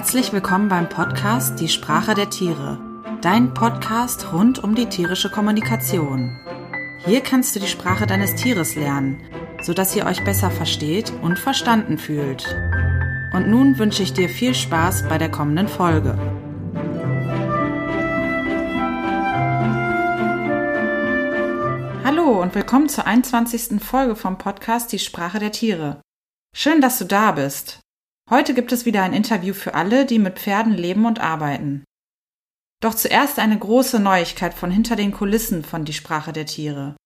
Herzlich willkommen beim Podcast Die Sprache der Tiere, dein Podcast rund um die tierische Kommunikation. Hier kannst du die Sprache deines Tieres lernen, sodass ihr euch besser versteht und verstanden fühlt. Und nun wünsche ich dir viel Spaß bei der kommenden Folge. Hallo und willkommen zur 21. Folge vom Podcast Die Sprache der Tiere. Schön, dass du da bist. Heute gibt es wieder ein Interview für alle, die mit Pferden leben und arbeiten. Doch zuerst eine große Neuigkeit von hinter den Kulissen von Die Sprache der Tiere.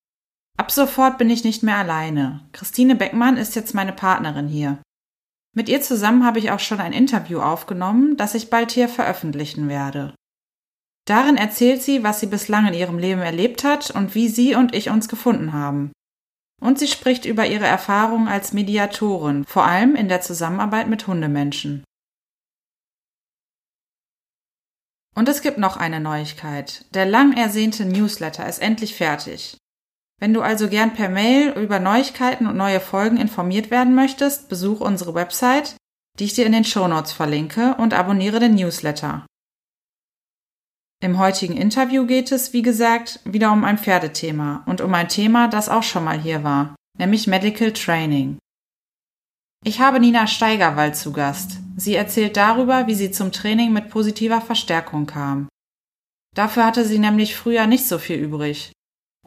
Ab sofort bin ich nicht mehr alleine. Christine Beckmann ist jetzt meine Partnerin hier. Mit ihr zusammen habe ich auch schon ein Interview aufgenommen, das ich bald hier veröffentlichen werde. Darin erzählt sie, was sie bislang in ihrem Leben erlebt hat und wie sie und ich uns gefunden haben. Und sie spricht über ihre Erfahrungen als Mediatorin, vor allem in der Zusammenarbeit mit Hundemenschen. Und es gibt noch eine Neuigkeit. Der lang ersehnte Newsletter ist endlich fertig. Wenn du also gern per Mail über Neuigkeiten und neue Folgen informiert werden möchtest, besuch unsere Website, die ich dir in den Shownotes verlinke und abonniere den Newsletter. Im heutigen Interview geht es, wie gesagt, wieder um ein Pferdethema und um ein Thema, das auch schon mal hier war, nämlich Medical Training. Ich habe Nina Steigerwald zu Gast. Sie erzählt darüber, wie sie zum Training mit positiver Verstärkung kam. Dafür hatte sie nämlich früher nicht so viel übrig.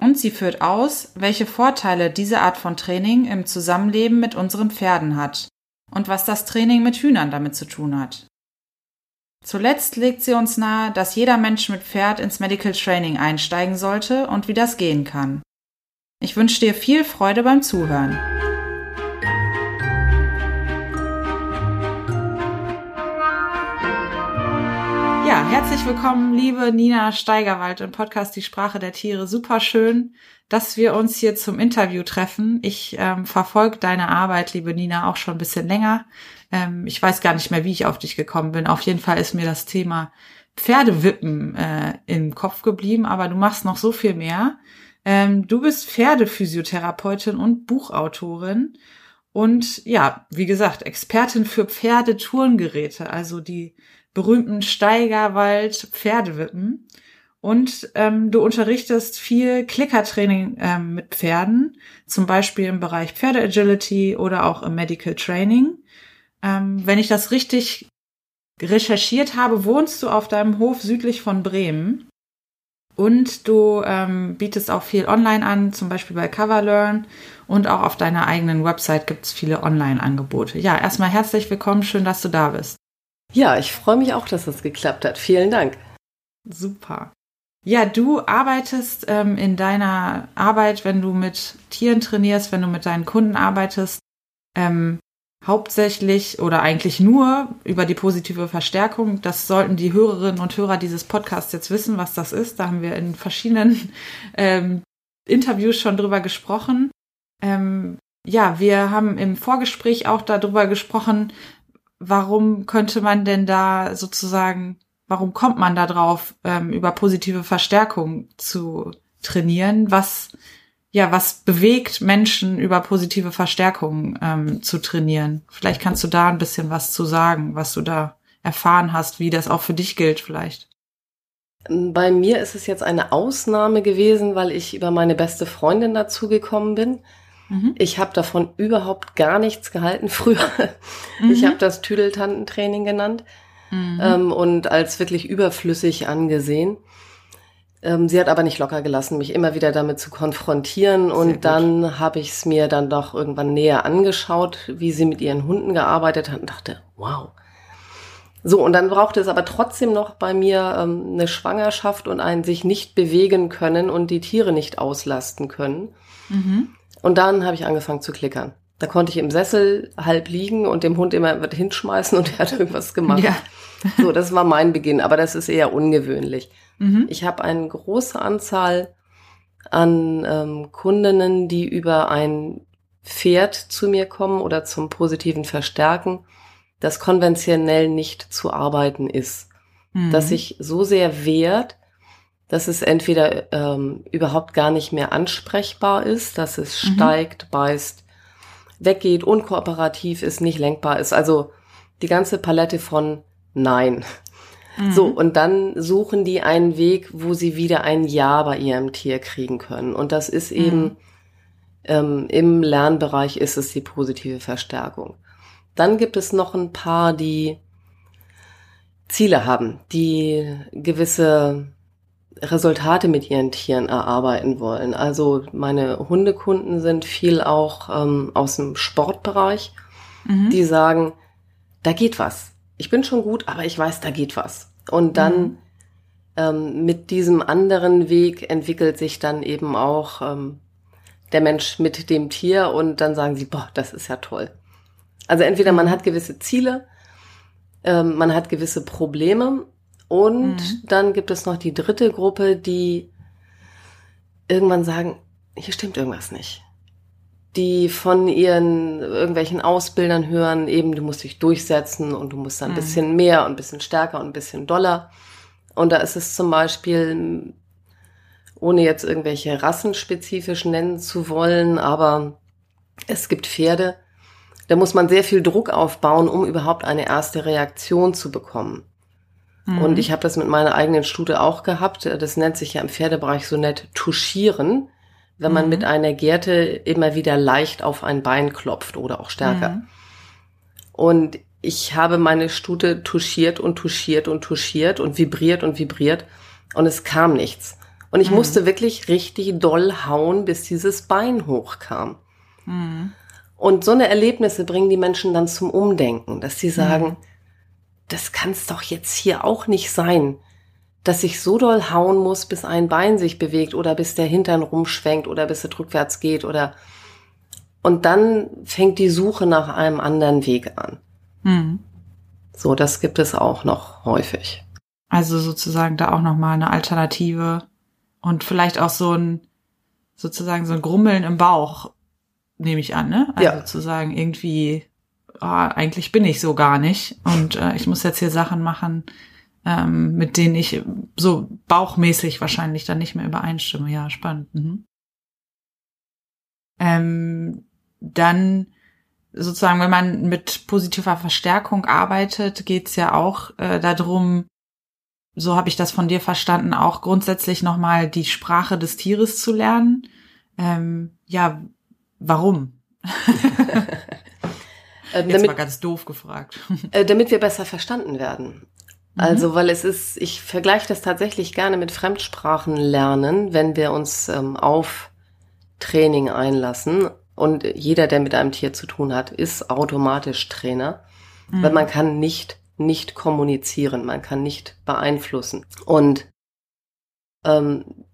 Und sie führt aus, welche Vorteile diese Art von Training im Zusammenleben mit unseren Pferden hat und was das Training mit Hühnern damit zu tun hat. Zuletzt legt sie uns nahe, dass jeder Mensch mit Pferd ins Medical Training einsteigen sollte und wie das gehen kann. Ich wünsche dir viel Freude beim Zuhören. Ja, herzlich willkommen, liebe Nina Steigerwald im Podcast Die Sprache der Tiere. Super schön, dass wir uns hier zum Interview treffen. Ich ähm, verfolge deine Arbeit, liebe Nina, auch schon ein bisschen länger. Ähm, ich weiß gar nicht mehr, wie ich auf dich gekommen bin. Auf jeden Fall ist mir das Thema Pferdewippen äh, im Kopf geblieben, aber du machst noch so viel mehr. Ähm, du bist Pferdephysiotherapeutin und Buchautorin und ja, wie gesagt, Expertin für Pferdetourengeräte, also die berühmten Steigerwald Pferdewippen. Und ähm, du unterrichtest viel Klickertraining ähm, mit Pferden, zum Beispiel im Bereich Pferdeagility oder auch im Medical Training. Ähm, wenn ich das richtig recherchiert habe, wohnst du auf deinem Hof südlich von Bremen. Und du ähm, bietest auch viel online an, zum Beispiel bei CoverLearn und auch auf deiner eigenen Website gibt es viele Online-Angebote. Ja, erstmal herzlich willkommen, schön, dass du da bist. Ja, ich freue mich auch, dass das geklappt hat. Vielen Dank. Super. Ja, du arbeitest ähm, in deiner Arbeit, wenn du mit Tieren trainierst, wenn du mit deinen Kunden arbeitest, ähm, hauptsächlich oder eigentlich nur über die positive Verstärkung. Das sollten die Hörerinnen und Hörer dieses Podcasts jetzt wissen, was das ist. Da haben wir in verschiedenen ähm, Interviews schon drüber gesprochen. Ähm, ja, wir haben im Vorgespräch auch darüber gesprochen, warum könnte man denn da sozusagen, warum kommt man da drauf, ähm, über positive Verstärkung zu trainieren? Was ja, was bewegt Menschen über positive Verstärkung ähm, zu trainieren? Vielleicht kannst du da ein bisschen was zu sagen, was du da erfahren hast, wie das auch für dich gilt vielleicht. Bei mir ist es jetzt eine Ausnahme gewesen, weil ich über meine beste Freundin dazugekommen bin. Mhm. Ich habe davon überhaupt gar nichts gehalten früher. Mhm. Ich habe das Tüdeltantentraining genannt mhm. ähm, und als wirklich überflüssig angesehen. Ähm, sie hat aber nicht locker gelassen, mich immer wieder damit zu konfrontieren. und dann habe ich es mir dann doch irgendwann näher angeschaut, wie sie mit ihren Hunden gearbeitet hat und dachte, wow. So, und dann brauchte es aber trotzdem noch bei mir ähm, eine Schwangerschaft und ein sich nicht bewegen können und die Tiere nicht auslasten können. Mhm. Und dann habe ich angefangen zu klickern. Da konnte ich im Sessel halb liegen und dem Hund immer was hinschmeißen und er hat irgendwas gemacht. Ja. so, das war mein Beginn, aber das ist eher ungewöhnlich. Mhm. Ich habe eine große Anzahl an ähm, Kundinnen, die über ein Pferd zu mir kommen oder zum positiven Verstärken, das konventionell nicht zu arbeiten ist. Mhm. Das sich so sehr wehrt, dass es entweder ähm, überhaupt gar nicht mehr ansprechbar ist, dass es mhm. steigt, beißt, weggeht, unkooperativ ist, nicht lenkbar ist. Also die ganze Palette von nein. Mhm. So, und dann suchen die einen Weg, wo sie wieder ein Ja bei ihrem Tier kriegen können. Und das ist eben, mhm. ähm, im Lernbereich ist es die positive Verstärkung. Dann gibt es noch ein paar, die Ziele haben, die gewisse Resultate mit ihren Tieren erarbeiten wollen. Also meine Hundekunden sind viel auch ähm, aus dem Sportbereich, mhm. die sagen, da geht was. Ich bin schon gut, aber ich weiß, da geht was. Und dann mhm. ähm, mit diesem anderen Weg entwickelt sich dann eben auch ähm, der Mensch mit dem Tier und dann sagen sie, boah, das ist ja toll. Also entweder man mhm. hat gewisse Ziele, ähm, man hat gewisse Probleme und mhm. dann gibt es noch die dritte Gruppe, die irgendwann sagen, hier stimmt irgendwas nicht. Die von ihren irgendwelchen Ausbildern hören, eben du musst dich durchsetzen und du musst dann ein mhm. bisschen mehr und ein bisschen stärker und ein bisschen doller. Und da ist es zum Beispiel, ohne jetzt irgendwelche rassenspezifisch nennen zu wollen, aber es gibt Pferde, da muss man sehr viel Druck aufbauen, um überhaupt eine erste Reaktion zu bekommen. Mhm. Und ich habe das mit meiner eigenen Stute auch gehabt. Das nennt sich ja im Pferdebereich so nett touchieren, wenn man mhm. mit einer Gerte immer wieder leicht auf ein Bein klopft oder auch stärker. Mhm. Und ich habe meine Stute touchiert und touchiert und touchiert und vibriert und vibriert und es kam nichts. Und ich mhm. musste wirklich richtig doll hauen, bis dieses Bein hochkam. Mhm. Und so eine Erlebnisse bringen die Menschen dann zum Umdenken, dass sie sagen, mhm das kann's doch jetzt hier auch nicht sein, dass ich so doll hauen muss, bis ein Bein sich bewegt oder bis der Hintern rumschwenkt oder bis es rückwärts geht oder und dann fängt die Suche nach einem anderen Weg an. Hm. So, das gibt es auch noch häufig. Also sozusagen da auch noch mal eine Alternative und vielleicht auch so ein sozusagen so ein Grummeln im Bauch nehme ich an, ne? Also ja. sozusagen irgendwie oh, eigentlich bin ich so gar nicht und äh, ich muss jetzt hier Sachen machen, ähm, mit denen ich so bauchmäßig wahrscheinlich dann nicht mehr übereinstimme. Ja, spannend. Mhm. Ähm, dann sozusagen, wenn man mit positiver Verstärkung arbeitet, geht's ja auch äh, darum, so habe ich das von dir verstanden, auch grundsätzlich nochmal die Sprache des Tieres zu lernen. Ähm, ja, warum? Äh, Jetzt damit, mal ganz doof gefragt. Äh, damit wir besser verstanden werden. Mhm. Also, weil es ist, ich vergleiche das tatsächlich gerne mit Fremdsprachen lernen, wenn wir uns ähm, auf Training einlassen. Und jeder, der mit einem Tier zu tun hat, ist automatisch Trainer, mhm. weil man kann nicht nicht kommunizieren, man kann nicht beeinflussen. Und ähm,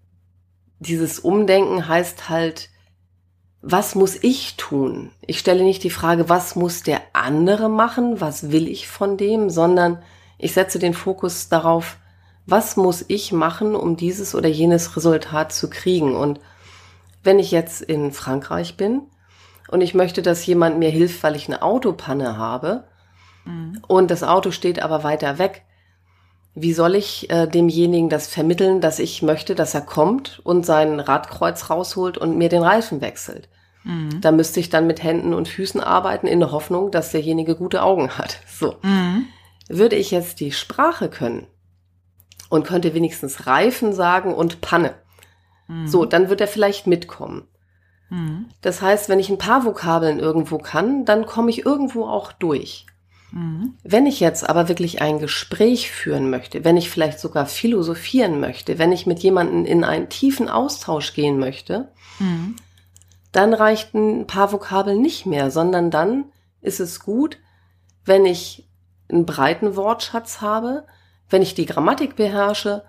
dieses Umdenken heißt halt, was muss ich tun? Ich stelle nicht die Frage, was muss der andere machen, was will ich von dem, sondern ich setze den Fokus darauf, was muss ich machen, um dieses oder jenes Resultat zu kriegen. Und wenn ich jetzt in Frankreich bin und ich möchte, dass jemand mir hilft, weil ich eine Autopanne habe mhm. und das Auto steht aber weiter weg, wie soll ich äh, demjenigen das vermitteln, dass ich möchte, dass er kommt und sein Radkreuz rausholt und mir den Reifen wechselt? Mhm. Da müsste ich dann mit Händen und Füßen arbeiten in der Hoffnung, dass derjenige gute Augen hat. So. Mhm. Würde ich jetzt die Sprache können und könnte wenigstens Reifen sagen und Panne. Mhm. So, dann wird er vielleicht mitkommen. Mhm. Das heißt, wenn ich ein paar Vokabeln irgendwo kann, dann komme ich irgendwo auch durch. Mhm. Wenn ich jetzt aber wirklich ein Gespräch führen möchte, wenn ich vielleicht sogar philosophieren möchte, wenn ich mit jemandem in einen tiefen Austausch gehen möchte, mhm dann reichten ein paar Vokabeln nicht mehr, sondern dann ist es gut, wenn ich einen breiten Wortschatz habe, wenn ich die Grammatik beherrsche,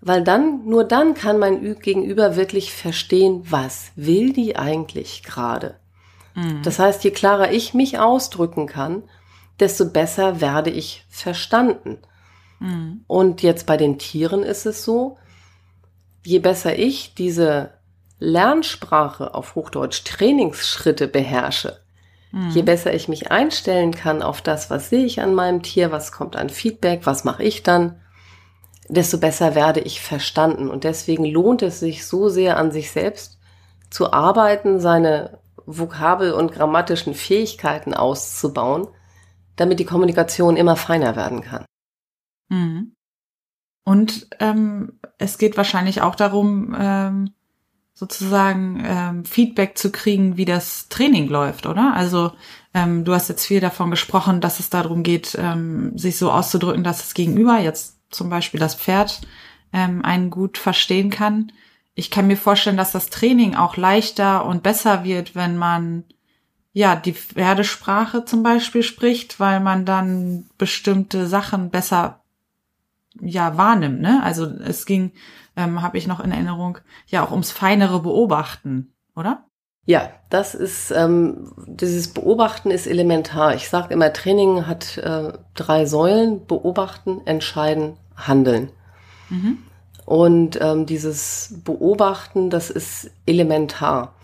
weil dann, nur dann kann mein Gegenüber wirklich verstehen, was will die eigentlich gerade. Mhm. Das heißt, je klarer ich mich ausdrücken kann, desto besser werde ich verstanden. Mhm. Und jetzt bei den Tieren ist es so, je besser ich diese Lernsprache auf Hochdeutsch Trainingsschritte beherrsche, mhm. je besser ich mich einstellen kann auf das, was sehe ich an meinem Tier, was kommt an Feedback, was mache ich dann, desto besser werde ich verstanden. Und deswegen lohnt es sich so sehr an sich selbst zu arbeiten, seine Vokabel- und grammatischen Fähigkeiten auszubauen, damit die Kommunikation immer feiner werden kann. Mhm. Und ähm, es geht wahrscheinlich auch darum, ähm, sozusagen ähm, Feedback zu kriegen, wie das Training läuft, oder? Also ähm, du hast jetzt viel davon gesprochen, dass es darum geht, ähm, sich so auszudrücken, dass das Gegenüber, jetzt zum Beispiel das Pferd, ähm, einen gut verstehen kann. Ich kann mir vorstellen, dass das Training auch leichter und besser wird, wenn man ja die Pferdesprache zum Beispiel spricht, weil man dann bestimmte Sachen besser ja wahrnimmt. Ne? Also es ging, ähm, habe ich noch in Erinnerung, ja auch ums feinere Beobachten, oder? Ja, das ist ähm, dieses Beobachten ist elementar. Ich sage immer, Training hat äh, drei Säulen: Beobachten, Entscheiden, Handeln. Mhm. Und ähm, dieses Beobachten, das ist elementar,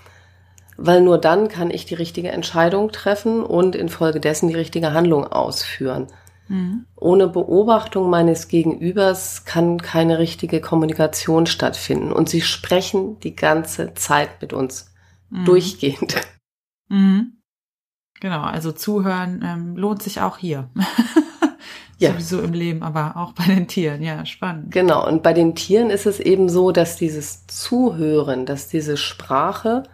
weil nur dann kann ich die richtige Entscheidung treffen und infolgedessen die richtige Handlung ausführen. Mhm. Ohne Beobachtung meines Gegenübers kann keine richtige Kommunikation stattfinden. Und sie sprechen die ganze Zeit mit uns. Mhm. Durchgehend. Mhm. Genau, also zuhören ähm, lohnt sich auch hier. ja. Sowieso im Leben, aber auch bei den Tieren. Ja, spannend. Genau, und bei den Tieren ist es eben so, dass dieses Zuhören, dass diese Sprache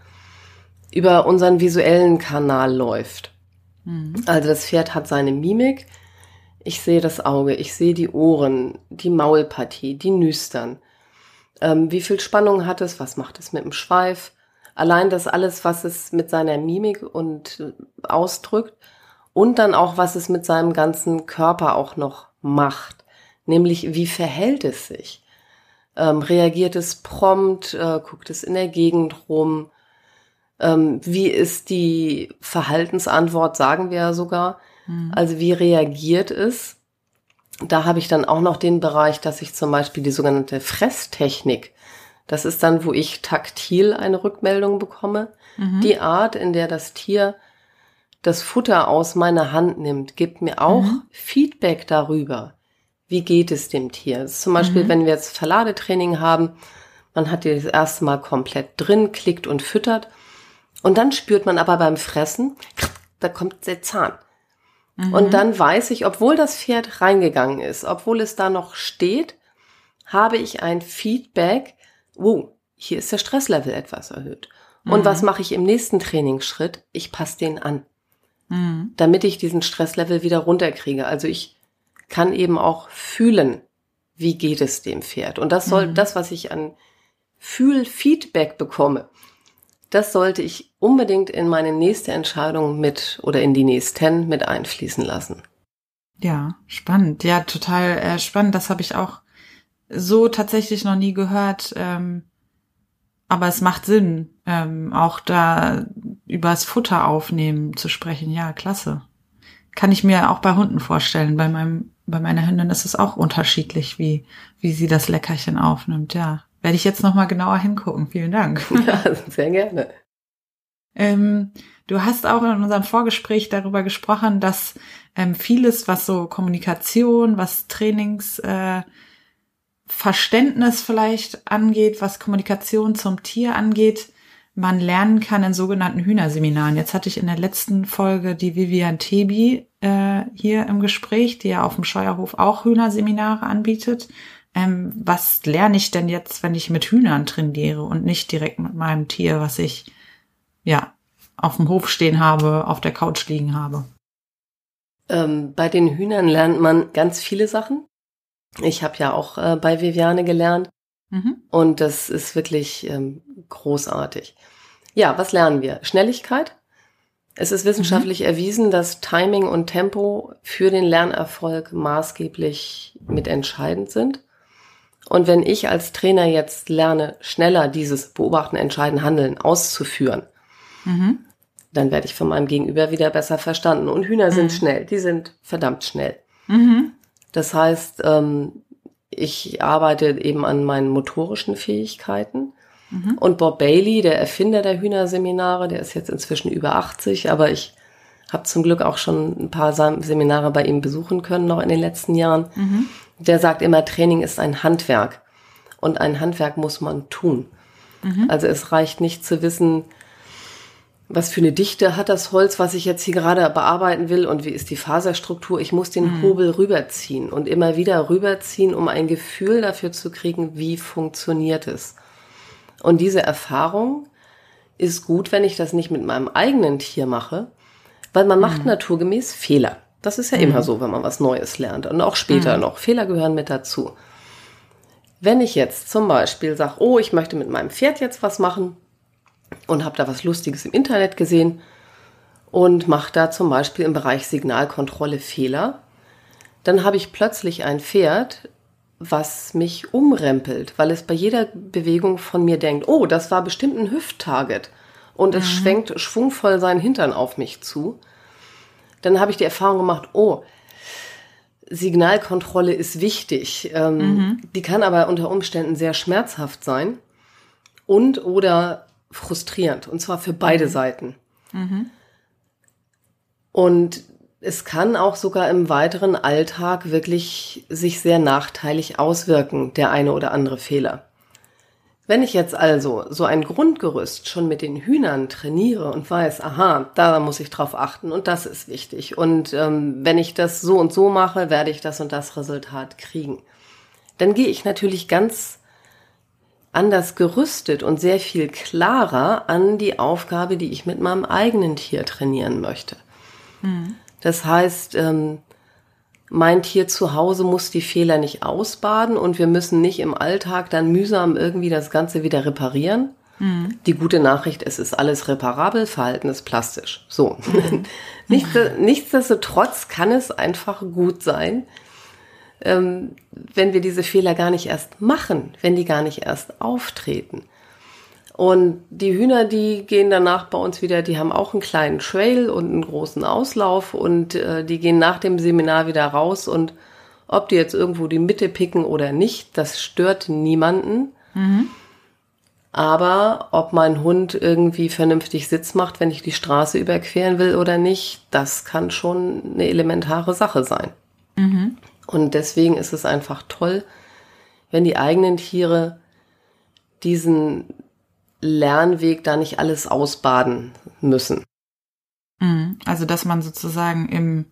über unseren visuellen Kanal läuft. Mhm. Also das Pferd hat seine Mimik, ich sehe das Auge, ich sehe die Ohren, die Maulpartie, die Nüstern. Ähm, wie viel Spannung hat es? Was macht es mit dem Schweif? Allein das alles, was es mit seiner Mimik und äh, ausdrückt und dann auch, was es mit seinem ganzen Körper auch noch macht. Nämlich, wie verhält es sich? Ähm, reagiert es prompt? Äh, guckt es in der Gegend rum? Ähm, wie ist die Verhaltensantwort, sagen wir ja sogar? Mhm. Also wie reagiert es? Da habe ich dann auch noch den Bereich, dass ich zum Beispiel die sogenannte Fresstechnik, das ist dann, wo ich taktil eine Rückmeldung bekomme. Mhm. Die Art, in der das Tier das Futter aus meiner Hand nimmt, gibt mir auch mhm. Feedback darüber. Wie geht es dem Tier? Zum Beispiel, mhm. wenn wir jetzt Verladetraining haben, man hat die das erste Mal komplett drin, klickt und füttert. Und dann spürt man aber beim Fressen, da kommt der Zahn. Mhm. Und dann weiß ich, obwohl das Pferd reingegangen ist, obwohl es da noch steht, habe ich ein Feedback, oh, hier ist der Stresslevel etwas erhöht. Mhm. Und was mache ich im nächsten Trainingsschritt? Ich passe den an, mhm. damit ich diesen Stresslevel wieder runterkriege. Also ich kann eben auch fühlen, wie geht es dem Pferd. Und das soll, mhm. das, was ich an Fühlfeedback bekomme, das sollte ich unbedingt in meine nächste Entscheidung mit oder in die nächsten mit einfließen lassen. Ja, spannend. Ja, total äh, spannend. Das habe ich auch so tatsächlich noch nie gehört. Ähm, aber es macht Sinn, ähm, auch da übers Futter aufnehmen zu sprechen. Ja, klasse. Kann ich mir auch bei Hunden vorstellen. Bei meinem, bei meiner Hündin ist es auch unterschiedlich, wie, wie sie das Leckerchen aufnimmt. Ja, werde ich jetzt noch mal genauer hingucken. Vielen Dank. Ja, sehr gerne. Ähm, du hast auch in unserem Vorgespräch darüber gesprochen, dass ähm, vieles, was so Kommunikation, was Trainings, äh, vielleicht angeht, was Kommunikation zum Tier angeht, man lernen kann in sogenannten Hühnerseminaren. Jetzt hatte ich in der letzten Folge die Vivian Tebi äh, hier im Gespräch, die ja auf dem Scheuerhof auch Hühnerseminare anbietet. Ähm, was lerne ich denn jetzt, wenn ich mit Hühnern trainiere und nicht direkt mit meinem Tier, was ich ja auf dem Hof stehen habe, auf der Couch liegen habe? Ähm, bei den Hühnern lernt man ganz viele Sachen. Ich habe ja auch äh, bei Viviane gelernt mhm. und das ist wirklich ähm, großartig. Ja, was lernen wir? Schnelligkeit. Es ist wissenschaftlich mhm. erwiesen, dass Timing und Tempo für den Lernerfolg maßgeblich mitentscheidend sind. Und wenn ich als Trainer jetzt lerne, schneller dieses Beobachten, Entscheiden, Handeln auszuführen, mhm. dann werde ich von meinem Gegenüber wieder besser verstanden. Und Hühner mhm. sind schnell, die sind verdammt schnell. Mhm. Das heißt, ähm, ich arbeite eben an meinen motorischen Fähigkeiten. Mhm. Und Bob Bailey, der Erfinder der Hühnerseminare, der ist jetzt inzwischen über 80, aber ich habe zum Glück auch schon ein paar Seminare bei ihm besuchen können, noch in den letzten Jahren. Mhm der sagt immer, Training ist ein Handwerk. Und ein Handwerk muss man tun. Mhm. Also es reicht nicht zu wissen, was für eine Dichte hat das Holz, was ich jetzt hier gerade bearbeiten will und wie ist die Faserstruktur. Ich muss den mhm. Hobel rüberziehen und immer wieder rüberziehen, um ein Gefühl dafür zu kriegen, wie funktioniert es. Und diese Erfahrung ist gut, wenn ich das nicht mit meinem eigenen Tier mache, weil man macht mhm. naturgemäß Fehler. Das ist ja mhm. immer so, wenn man was Neues lernt und auch später mhm. noch. Fehler gehören mit dazu. Wenn ich jetzt zum Beispiel sage, oh, ich möchte mit meinem Pferd jetzt was machen, und habe da was Lustiges im Internet gesehen und mache da zum Beispiel im Bereich Signalkontrolle Fehler. Dann habe ich plötzlich ein Pferd, was mich umrempelt, weil es bei jeder Bewegung von mir denkt, oh, das war bestimmt ein Hüfttarget und es mhm. schwenkt schwungvoll seinen Hintern auf mich zu. Dann habe ich die Erfahrung gemacht, oh, Signalkontrolle ist wichtig. Ähm, mhm. Die kann aber unter Umständen sehr schmerzhaft sein und oder frustrierend und zwar für beide mhm. Seiten. Mhm. Und es kann auch sogar im weiteren Alltag wirklich sich sehr nachteilig auswirken, der eine oder andere Fehler. Wenn ich jetzt also so ein Grundgerüst schon mit den Hühnern trainiere und weiß, aha, da muss ich drauf achten und das ist wichtig und ähm, wenn ich das so und so mache, werde ich das und das Resultat kriegen, dann gehe ich natürlich ganz anders gerüstet und sehr viel klarer an die Aufgabe, die ich mit meinem eigenen Tier trainieren möchte. Mhm. Das heißt, ähm, mein Tier zu Hause muss die Fehler nicht ausbaden und wir müssen nicht im Alltag dann mühsam irgendwie das Ganze wieder reparieren. Mhm. Die gute Nachricht, es ist alles reparabel, Verhalten ist plastisch. So. Mhm. Nichtsdestotrotz kann es einfach gut sein, ähm, wenn wir diese Fehler gar nicht erst machen, wenn die gar nicht erst auftreten. Und die Hühner, die gehen danach bei uns wieder, die haben auch einen kleinen Trail und einen großen Auslauf und äh, die gehen nach dem Seminar wieder raus und ob die jetzt irgendwo die Mitte picken oder nicht, das stört niemanden. Mhm. Aber ob mein Hund irgendwie vernünftig Sitz macht, wenn ich die Straße überqueren will oder nicht, das kann schon eine elementare Sache sein. Mhm. Und deswegen ist es einfach toll, wenn die eigenen Tiere diesen Lernweg da nicht alles ausbaden müssen. Mhm. Also, dass man sozusagen im,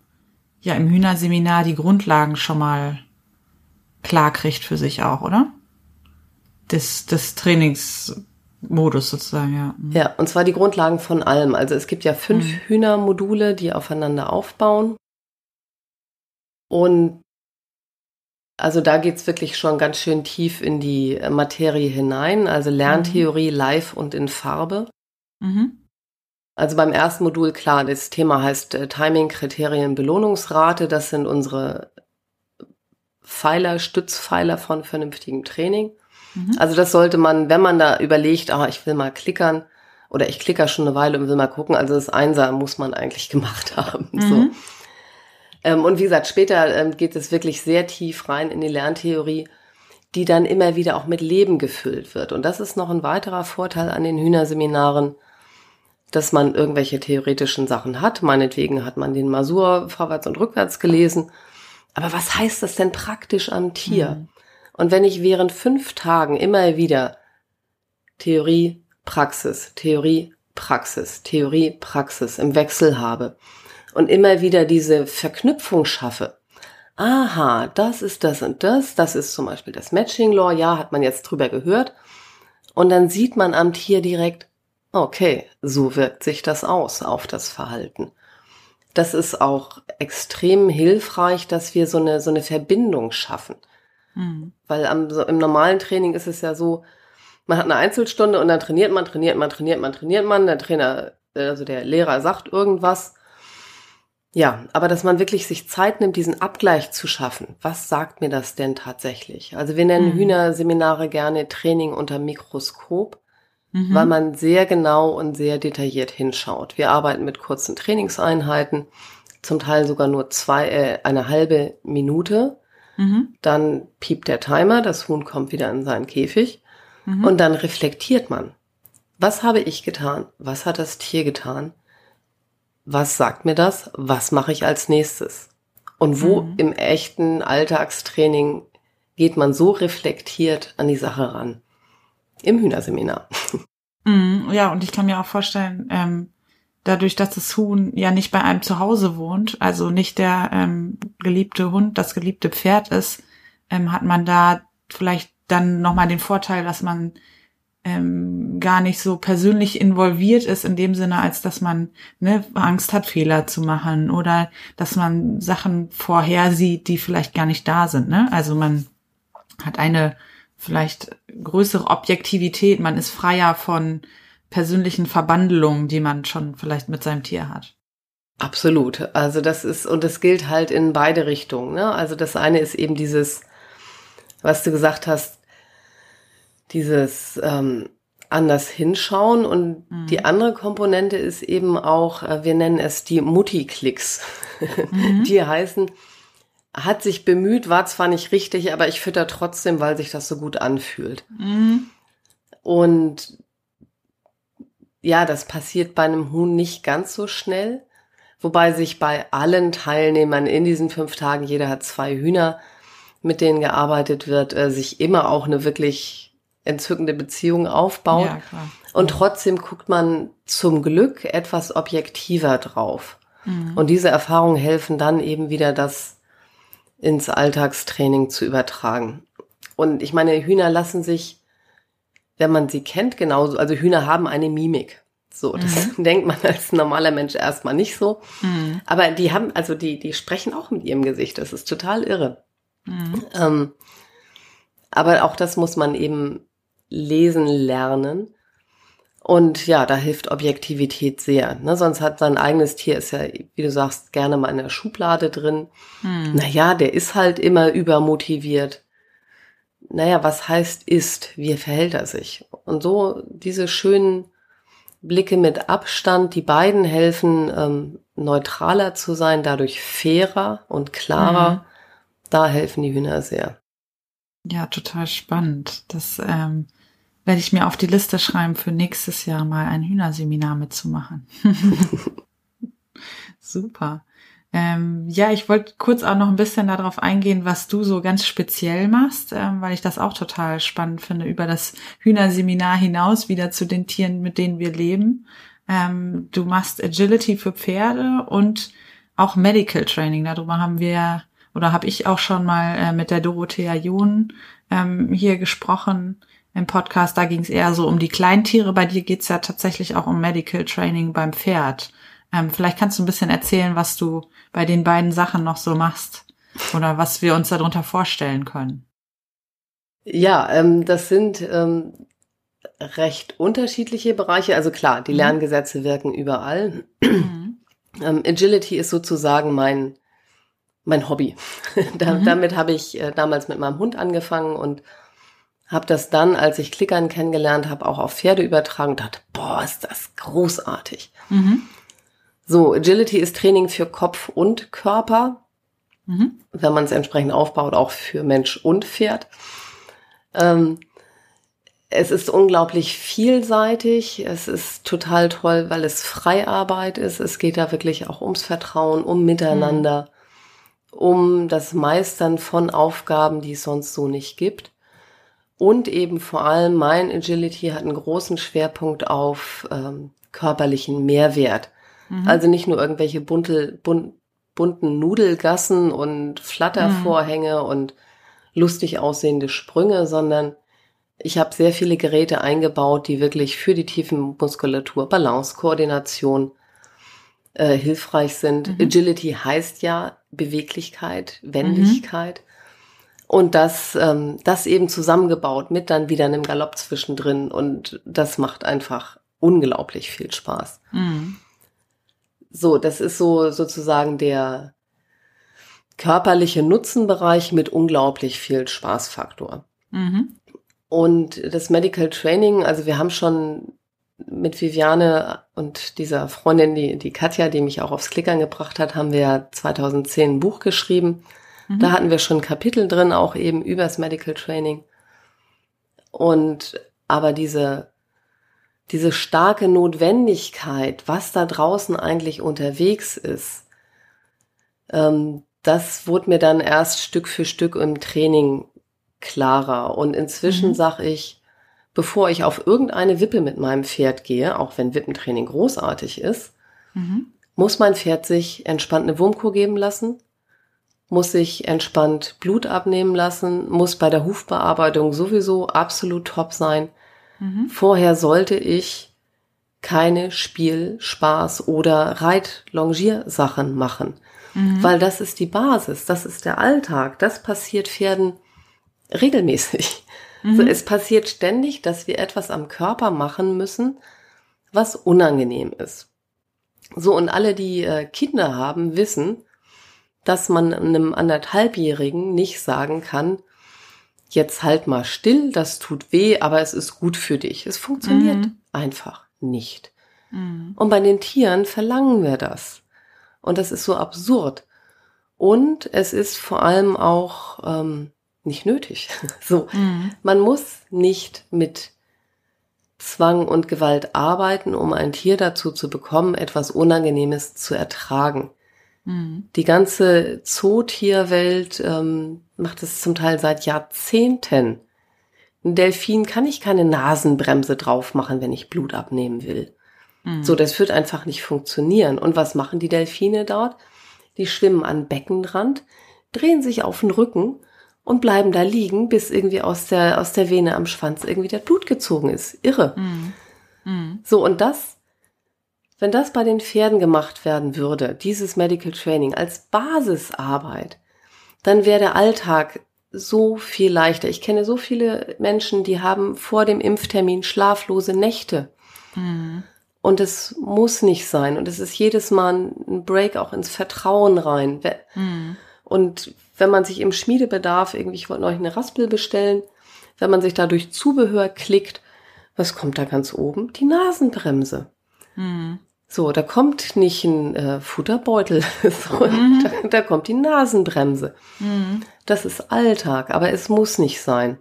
ja, im Hühnerseminar die Grundlagen schon mal klar kriegt für sich auch, oder? Des, des Trainingsmodus sozusagen, ja. Mhm. Ja, und zwar die Grundlagen von allem. Also es gibt ja fünf mhm. Hühnermodule, die aufeinander aufbauen. Und also da geht's wirklich schon ganz schön tief in die äh, Materie hinein, also Lerntheorie mhm. live und in Farbe. Mhm. Also beim ersten Modul, klar, das Thema heißt äh, Timing, Kriterien, Belohnungsrate. Das sind unsere Pfeiler, Stützpfeiler von vernünftigem Training. Mhm. Also das sollte man, wenn man da überlegt, ah, ich will mal klickern oder ich klicker schon eine Weile und will mal gucken, also das Einser muss man eigentlich gemacht haben. So. Ähm, und wie gesagt, später ähm, geht es wirklich sehr tief rein in die Lerntheorie, die dann immer wieder auch mit Leben gefüllt wird. Und das ist noch ein weiterer Vorteil an den Hühnerseminaren, dass man irgendwelche theoretischen Sachen hat. Meinetwegen hat man den Masur vorwärts und rückwärts gelesen. Aber was heißt das denn praktisch am Tier? Mhm. Und wenn ich während fünf Tagen immer wieder Theorie, Praxis, Theorie, Praxis, Theorie, Praxis im Wechsel habe, und immer wieder diese Verknüpfung schaffe. Aha, das ist das und das, das ist zum Beispiel das Matching Law, ja, hat man jetzt drüber gehört. Und dann sieht man am Tier direkt, okay, so wirkt sich das aus auf das Verhalten. Das ist auch extrem hilfreich, dass wir so eine, so eine Verbindung schaffen. Mhm. Weil am, so im normalen Training ist es ja so, man hat eine Einzelstunde und dann trainiert man, trainiert man, trainiert man, trainiert man. Der Trainer, also der Lehrer sagt irgendwas ja, aber dass man wirklich sich Zeit nimmt, diesen Abgleich zu schaffen. Was sagt mir das denn tatsächlich? Also wir nennen mhm. Hühnerseminare gerne Training unter Mikroskop, mhm. weil man sehr genau und sehr detailliert hinschaut. Wir arbeiten mit kurzen Trainingseinheiten, zum Teil sogar nur zwei, äh, eine halbe Minute. Mhm. Dann piept der Timer, das Huhn kommt wieder in seinen Käfig mhm. und dann reflektiert man. Was habe ich getan? Was hat das Tier getan? Was sagt mir das? Was mache ich als nächstes? Und wo mhm. im echten Alltagstraining geht man so reflektiert an die Sache ran? Im Hühnerseminar. Mhm, ja, und ich kann mir auch vorstellen, ähm, dadurch, dass das Huhn ja nicht bei einem zu Hause wohnt, also nicht der ähm, geliebte Hund, das geliebte Pferd ist, ähm, hat man da vielleicht dann nochmal den Vorteil, dass man ähm, gar nicht so persönlich involviert ist in dem Sinne, als dass man ne, Angst hat, Fehler zu machen oder dass man Sachen vorhersieht, die vielleicht gar nicht da sind. Ne? Also man hat eine vielleicht größere Objektivität, man ist freier von persönlichen Verbandelungen, die man schon vielleicht mit seinem Tier hat. Absolut. Also das ist, und das gilt halt in beide Richtungen. Ne? Also das eine ist eben dieses, was du gesagt hast, dieses ähm, anders hinschauen und mhm. die andere Komponente ist eben auch, äh, wir nennen es die Mutti-Klicks. Mhm. Die heißen, hat sich bemüht, war zwar nicht richtig, aber ich fütter trotzdem, weil sich das so gut anfühlt. Mhm. Und ja, das passiert bei einem Huhn nicht ganz so schnell, wobei sich bei allen Teilnehmern in diesen fünf Tagen, jeder hat zwei Hühner, mit denen gearbeitet wird, äh, sich immer auch eine wirklich entzückende Beziehung aufbaut. Ja, klar. Und trotzdem guckt man zum Glück etwas objektiver drauf. Mhm. Und diese Erfahrungen helfen dann eben wieder, das ins Alltagstraining zu übertragen. Und ich meine, Hühner lassen sich wenn man sie kennt, genauso, also Hühner haben eine Mimik. So, das mhm. denkt man als normaler Mensch erstmal nicht so. Mhm. Aber die haben, also die, die sprechen auch mit ihrem Gesicht. Das ist total irre. Mhm. Ähm, aber auch das muss man eben lesen lernen. Und ja, da hilft Objektivität sehr. Ne? Sonst hat sein eigenes Tier, ist ja, wie du sagst, gerne mal in der Schublade drin. Hm. Naja, der ist halt immer übermotiviert naja, was heißt ist, wie verhält er sich? Und so diese schönen Blicke mit Abstand, die beiden helfen, ähm, neutraler zu sein, dadurch fairer und klarer. Mhm. Da helfen die Hühner sehr. Ja, total spannend. Das ähm, werde ich mir auf die Liste schreiben, für nächstes Jahr mal ein Hühnerseminar mitzumachen. Super. Ähm, ja, ich wollte kurz auch noch ein bisschen darauf eingehen, was du so ganz speziell machst, ähm, weil ich das auch total spannend finde, über das Hühnerseminar hinaus wieder zu den Tieren, mit denen wir leben. Ähm, du machst Agility für Pferde und auch Medical Training. Darüber haben wir oder habe ich auch schon mal äh, mit der Dorothea John ähm, hier gesprochen im Podcast. Da ging es eher so um die Kleintiere. Bei dir geht's ja tatsächlich auch um Medical Training beim Pferd. Ähm, vielleicht kannst du ein bisschen erzählen, was du bei den beiden Sachen noch so machst oder was wir uns darunter vorstellen können. Ja, ähm, das sind ähm, recht unterschiedliche Bereiche. Also klar, die mhm. Lerngesetze wirken überall. Mhm. Ähm, Agility ist sozusagen mein mein Hobby. da, mhm. Damit habe ich äh, damals mit meinem Hund angefangen und habe das dann, als ich Klickern kennengelernt habe, auch auf Pferde übertragen und dachte, boah, ist das großartig. Mhm. So, Agility ist Training für Kopf und Körper, mhm. wenn man es entsprechend aufbaut, auch für Mensch und Pferd. Ähm, es ist unglaublich vielseitig. Es ist total toll, weil es Freiarbeit ist. Es geht da wirklich auch ums Vertrauen, um Miteinander, mhm. um das Meistern von Aufgaben, die es sonst so nicht gibt. Und eben vor allem mein Agility hat einen großen Schwerpunkt auf ähm, körperlichen Mehrwert. Mhm. Also nicht nur irgendwelche bunte, bunt, bunten Nudelgassen und Flattervorhänge mhm. und lustig aussehende Sprünge, sondern ich habe sehr viele Geräte eingebaut, die wirklich für die tiefen Muskulatur, Balance, Koordination äh, hilfreich sind. Mhm. Agility heißt ja Beweglichkeit, Wendigkeit. Mhm. Und das, ähm, das eben zusammengebaut mit dann wieder einem Galopp zwischendrin. Und das macht einfach unglaublich viel Spaß. Mhm. So, das ist so sozusagen der körperliche Nutzenbereich mit unglaublich viel Spaßfaktor. Mhm. Und das Medical Training, also wir haben schon mit Viviane und dieser Freundin, die, die Katja, die mich auch aufs Klickern gebracht hat, haben wir 2010 ein Buch geschrieben. Mhm. Da hatten wir schon Kapitel drin, auch eben übers Medical Training. Und aber diese diese starke Notwendigkeit, was da draußen eigentlich unterwegs ist, ähm, das wurde mir dann erst Stück für Stück im Training klarer. Und inzwischen mhm. sage ich, bevor ich auf irgendeine Wippe mit meinem Pferd gehe, auch wenn Wippentraining großartig ist, mhm. muss mein Pferd sich entspannt eine Wurmkur geben lassen, muss sich entspannt Blut abnehmen lassen, muss bei der Hufbearbeitung sowieso absolut top sein. Mhm. Vorher sollte ich keine Spiel-, Spaß- oder Reit-Longiersachen machen. Mhm. Weil das ist die Basis, das ist der Alltag, das passiert Pferden regelmäßig. Mhm. So, es passiert ständig, dass wir etwas am Körper machen müssen, was unangenehm ist. So, und alle, die äh, Kinder haben, wissen, dass man einem anderthalbjährigen nicht sagen kann, jetzt halt mal still, das tut weh, aber es ist gut für dich. Es funktioniert mhm. einfach nicht. Mhm. Und bei den Tieren verlangen wir das. Und das ist so absurd. Und es ist vor allem auch ähm, nicht nötig. so, mhm. man muss nicht mit Zwang und Gewalt arbeiten, um ein Tier dazu zu bekommen, etwas Unangenehmes zu ertragen. Mhm. Die ganze Zootierwelt ähm, macht es zum Teil seit Jahrzehnten. Ein Delfin kann ich keine Nasenbremse drauf machen, wenn ich Blut abnehmen will. Mhm. So, das wird einfach nicht funktionieren. Und was machen die Delfine dort? Die schwimmen an Beckenrand, drehen sich auf den Rücken und bleiben da liegen, bis irgendwie aus der, aus der Vene am Schwanz irgendwie der Blut gezogen ist. Irre. Mhm. Mhm. So, und das, wenn das bei den Pferden gemacht werden würde, dieses Medical Training als Basisarbeit, dann wäre der Alltag so viel leichter. Ich kenne so viele Menschen, die haben vor dem Impftermin schlaflose Nächte. Mhm. Und es muss nicht sein. Und es ist jedes Mal ein Break auch ins Vertrauen rein. Mhm. Und wenn man sich im Schmiedebedarf, irgendwie, ich wollte neulich eine Raspel bestellen, wenn man sich da durch Zubehör klickt, was kommt da ganz oben? Die Nasenbremse. Mhm. So, da kommt nicht ein äh, Futterbeutel, so, mhm. da, da, kommt die Nasenbremse. Mhm. Das ist Alltag, aber es muss nicht sein.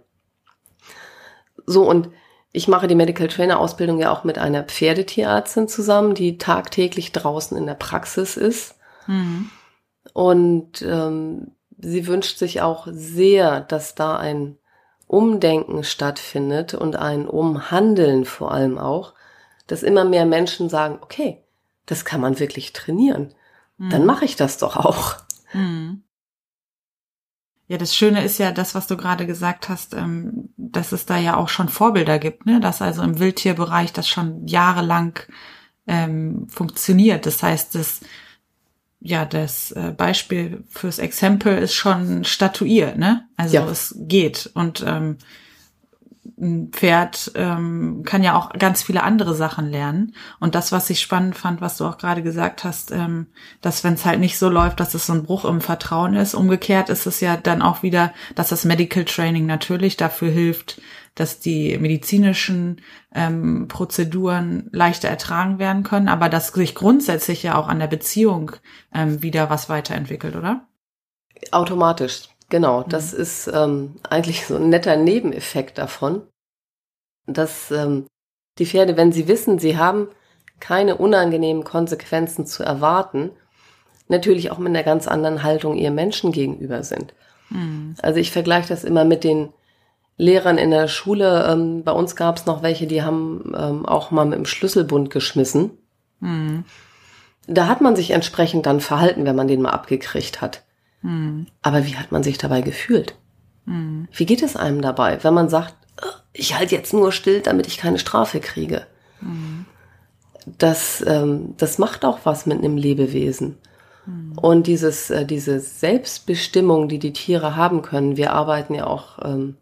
So, und ich mache die Medical Trainer Ausbildung ja auch mit einer Pferdetierärztin zusammen, die tagtäglich draußen in der Praxis ist. Mhm. Und ähm, sie wünscht sich auch sehr, dass da ein Umdenken stattfindet und ein Umhandeln vor allem auch, dass immer mehr Menschen sagen, okay, das kann man wirklich trainieren. Mhm. Dann mache ich das doch auch. Mhm. Ja, das Schöne ist ja das, was du gerade gesagt hast, ähm, dass es da ja auch schon Vorbilder gibt, ne? dass also im Wildtierbereich das schon jahrelang ähm, funktioniert. Das heißt, das ja, das äh, Beispiel fürs Exempel ist schon statuiert, ne? Also ja. es geht. Und ähm, ein Pferd ähm, kann ja auch ganz viele andere Sachen lernen. Und das, was ich spannend fand, was du auch gerade gesagt hast, ähm, dass wenn es halt nicht so läuft, dass es so ein Bruch im Vertrauen ist. Umgekehrt ist es ja dann auch wieder, dass das Medical Training natürlich dafür hilft, dass die medizinischen ähm, Prozeduren leichter ertragen werden können, aber dass sich grundsätzlich ja auch an der Beziehung ähm, wieder was weiterentwickelt, oder? Automatisch. Genau, mhm. das ist ähm, eigentlich so ein netter Nebeneffekt davon, dass ähm, die Pferde, wenn sie wissen, sie haben keine unangenehmen Konsequenzen zu erwarten, natürlich auch mit einer ganz anderen Haltung ihr Menschen gegenüber sind. Mhm. Also ich vergleiche das immer mit den Lehrern in der Schule. Ähm, bei uns gab es noch welche, die haben ähm, auch mal mit dem Schlüsselbund geschmissen. Mhm. Da hat man sich entsprechend dann verhalten, wenn man den mal abgekriegt hat. Mhm. Aber wie hat man sich dabei gefühlt? Mhm. Wie geht es einem dabei, wenn man sagt, ich halte jetzt nur still, damit ich keine Strafe kriege? Mhm. Das, ähm, das macht auch was mit einem Lebewesen. Mhm. Und dieses, äh, diese Selbstbestimmung, die die Tiere haben können, wir arbeiten ja auch ähm,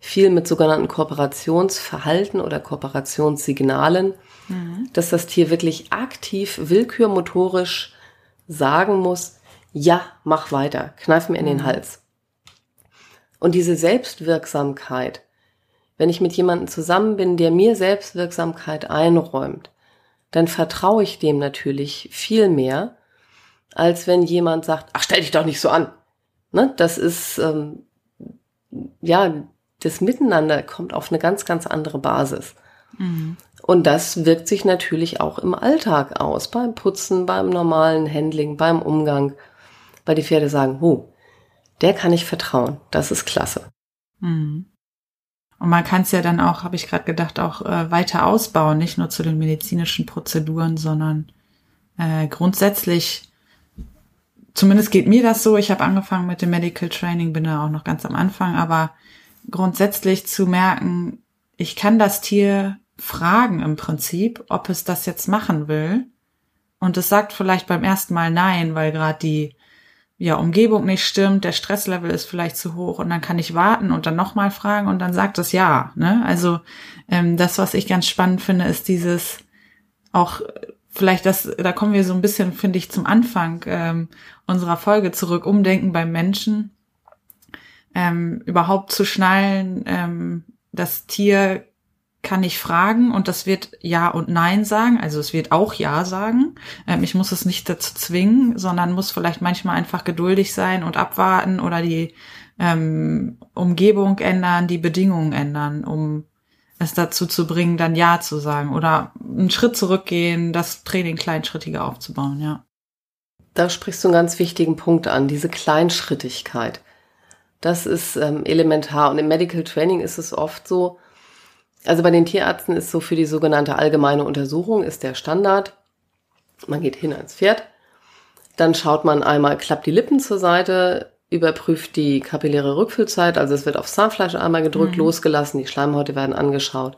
viel mit sogenannten Kooperationsverhalten oder Kooperationssignalen, mhm. dass das Tier wirklich aktiv willkürmotorisch sagen muss, ja, mach weiter, kneif mir in den mhm. Hals. Und diese Selbstwirksamkeit, wenn ich mit jemandem zusammen bin, der mir Selbstwirksamkeit einräumt, dann vertraue ich dem natürlich viel mehr, als wenn jemand sagt, ach, stell dich doch nicht so an. Ne? Das ist, ähm, ja, das Miteinander kommt auf eine ganz, ganz andere Basis. Mhm. Und das wirkt sich natürlich auch im Alltag aus, beim Putzen, beim normalen Handling, beim Umgang weil die Pferde sagen, oh, der kann ich vertrauen. Das ist klasse. Mhm. Und man kann es ja dann auch, habe ich gerade gedacht, auch äh, weiter ausbauen, nicht nur zu den medizinischen Prozeduren, sondern äh, grundsätzlich, zumindest geht mir das so, ich habe angefangen mit dem Medical Training, bin da auch noch ganz am Anfang, aber grundsätzlich zu merken, ich kann das Tier fragen im Prinzip, ob es das jetzt machen will. Und es sagt vielleicht beim ersten Mal nein, weil gerade die ja, Umgebung nicht stimmt, der Stresslevel ist vielleicht zu hoch und dann kann ich warten und dann nochmal fragen und dann sagt es ja. Ne? Also ähm, das, was ich ganz spannend finde, ist dieses auch vielleicht das, da kommen wir so ein bisschen, finde ich, zum Anfang ähm, unserer Folge zurück, Umdenken beim Menschen, ähm, überhaupt zu schnallen, ähm, das Tier kann ich fragen und das wird Ja und Nein sagen. Also es wird auch Ja sagen. Ähm, ich muss es nicht dazu zwingen, sondern muss vielleicht manchmal einfach geduldig sein und abwarten oder die ähm, Umgebung ändern, die Bedingungen ändern, um es dazu zu bringen, dann Ja zu sagen oder einen Schritt zurückgehen, das Training kleinschrittiger aufzubauen, ja. Da sprichst du einen ganz wichtigen Punkt an, diese Kleinschrittigkeit. Das ist ähm, elementar und im Medical Training ist es oft so, also bei den Tierärzten ist so für die sogenannte allgemeine Untersuchung ist der Standard. Man geht hin ans Pferd, dann schaut man einmal, klappt die Lippen zur Seite, überprüft die kapilläre Rückfüllzeit, also es wird aufs Zahnfleisch einmal gedrückt, mhm. losgelassen, die Schleimhäute werden angeschaut.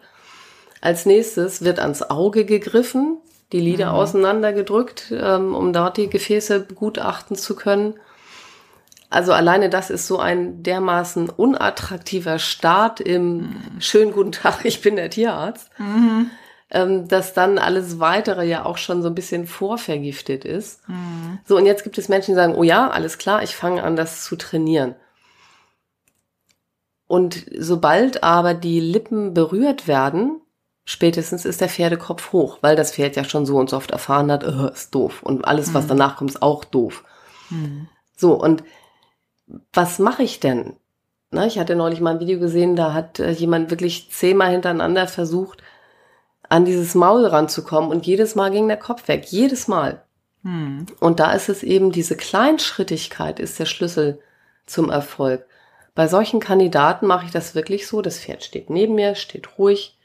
Als nächstes wird ans Auge gegriffen, die Lider mhm. auseinandergedrückt, ähm, um dort die Gefäße begutachten zu können. Also alleine das ist so ein dermaßen unattraktiver Start im mhm. schönen guten Tag, ich bin der Tierarzt, mhm. ähm, dass dann alles weitere ja auch schon so ein bisschen vorvergiftet ist. Mhm. So, und jetzt gibt es Menschen, die sagen, oh ja, alles klar, ich fange an, das zu trainieren. Und sobald aber die Lippen berührt werden, spätestens ist der Pferdekopf hoch, weil das Pferd ja schon so und so oft erfahren hat, oh, ist doof. Und alles, was mhm. danach kommt, ist auch doof. Mhm. So, und was mache ich denn? Na, ich hatte neulich mal ein Video gesehen, da hat äh, jemand wirklich zehnmal hintereinander versucht, an dieses Maul ranzukommen und jedes Mal ging der Kopf weg. Jedes Mal. Hm. Und da ist es eben, diese Kleinschrittigkeit ist der Schlüssel zum Erfolg. Bei solchen Kandidaten mache ich das wirklich so, das Pferd steht neben mir, steht ruhig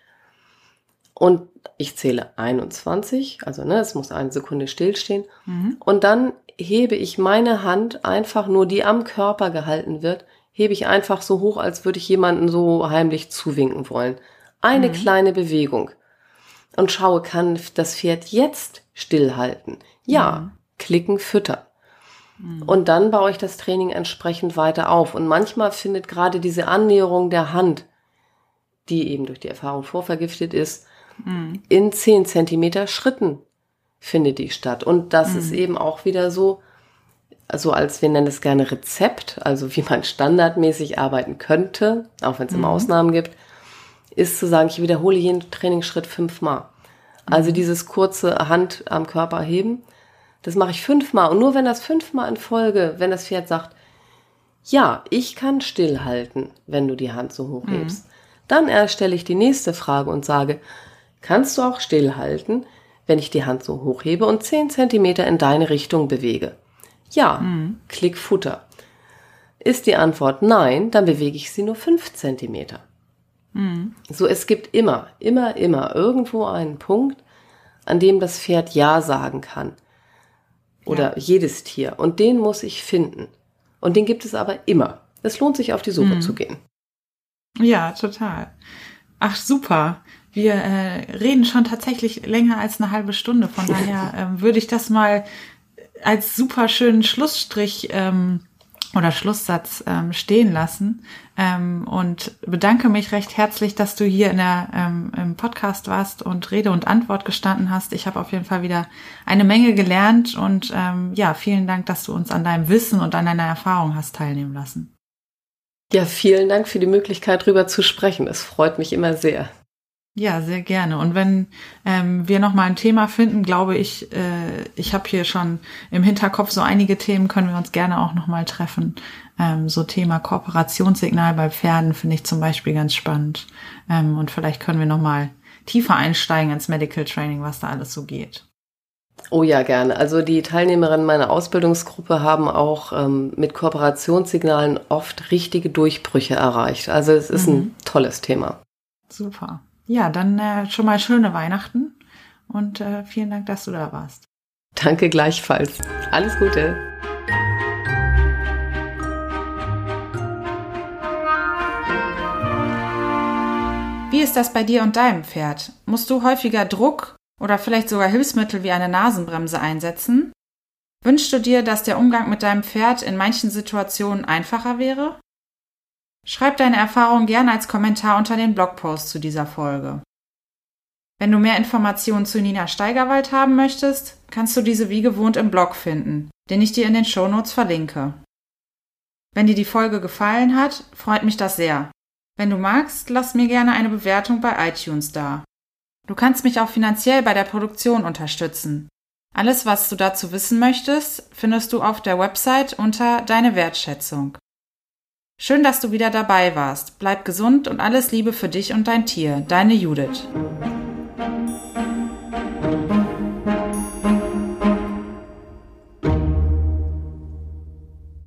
und ich zähle 21, also ne, es muss eine Sekunde stillstehen mhm. und dann hebe ich meine Hand einfach nur, die am Körper gehalten wird, hebe ich einfach so hoch, als würde ich jemanden so heimlich zuwinken wollen. Eine mhm. kleine Bewegung. Und schaue, kann das Pferd jetzt stillhalten? Ja, mhm. klicken, füttern. Mhm. Und dann baue ich das Training entsprechend weiter auf. Und manchmal findet gerade diese Annäherung der Hand, die eben durch die Erfahrung vorvergiftet ist, mhm. in zehn Zentimeter Schritten findet die statt. Und das mhm. ist eben auch wieder so, also als wir nennen es gerne Rezept, also wie man standardmäßig arbeiten könnte, auch wenn es immer mhm. Ausnahmen gibt, ist zu sagen, ich wiederhole jeden Trainingsschritt fünfmal. Also mhm. dieses kurze Hand am Körper heben, das mache ich fünfmal. Und nur wenn das fünfmal in Folge, wenn das Pferd sagt, ja, ich kann stillhalten, wenn du die Hand so hoch hebst, mhm. dann erstelle ich die nächste Frage und sage, kannst du auch stillhalten, wenn ich die Hand so hochhebe und 10 cm in deine Richtung bewege? Ja, mhm. klick Futter. Ist die Antwort nein, dann bewege ich sie nur 5 cm. Mhm. So, es gibt immer, immer, immer irgendwo einen Punkt, an dem das Pferd Ja sagen kann. Oder ja. jedes Tier. Und den muss ich finden. Und den gibt es aber immer. Es lohnt sich, auf die Suche mhm. zu gehen. Ja, total. Ach, super. Wir äh, reden schon tatsächlich länger als eine halbe Stunde. Von daher ähm, würde ich das mal als super schönen Schlussstrich ähm, oder Schlusssatz ähm, stehen lassen ähm, und bedanke mich recht herzlich, dass du hier in der, ähm, im Podcast warst und Rede und Antwort gestanden hast. Ich habe auf jeden Fall wieder eine Menge gelernt und ähm, ja, vielen Dank, dass du uns an deinem Wissen und an deiner Erfahrung hast teilnehmen lassen. Ja, vielen Dank für die Möglichkeit, darüber zu sprechen. Es freut mich immer sehr. Ja, sehr gerne. Und wenn ähm, wir noch mal ein Thema finden, glaube ich, äh, ich habe hier schon im Hinterkopf so einige Themen, können wir uns gerne auch noch mal treffen. Ähm, so Thema Kooperationssignal bei Pferden finde ich zum Beispiel ganz spannend. Ähm, und vielleicht können wir noch mal tiefer einsteigen ins Medical Training, was da alles so geht. Oh ja, gerne. Also die Teilnehmerinnen meiner Ausbildungsgruppe haben auch ähm, mit Kooperationssignalen oft richtige Durchbrüche erreicht. Also es ist mhm. ein tolles Thema. Super. Ja, dann äh, schon mal schöne Weihnachten und äh, vielen Dank, dass du da warst. Danke gleichfalls. Alles Gute. Wie ist das bei dir und deinem Pferd? Musst du häufiger Druck oder vielleicht sogar Hilfsmittel wie eine Nasenbremse einsetzen? Wünschst du dir, dass der Umgang mit deinem Pferd in manchen Situationen einfacher wäre? Schreib deine Erfahrung gerne als Kommentar unter den Blogpost zu dieser Folge. Wenn du mehr Informationen zu Nina Steigerwald haben möchtest, kannst du diese wie gewohnt im Blog finden, den ich dir in den Shownotes verlinke. Wenn dir die Folge gefallen hat, freut mich das sehr. Wenn du magst, lass mir gerne eine Bewertung bei iTunes da. Du kannst mich auch finanziell bei der Produktion unterstützen. Alles, was du dazu wissen möchtest, findest du auf der Website unter Deine Wertschätzung. Schön, dass du wieder dabei warst. Bleib gesund und alles Liebe für dich und dein Tier. Deine Judith.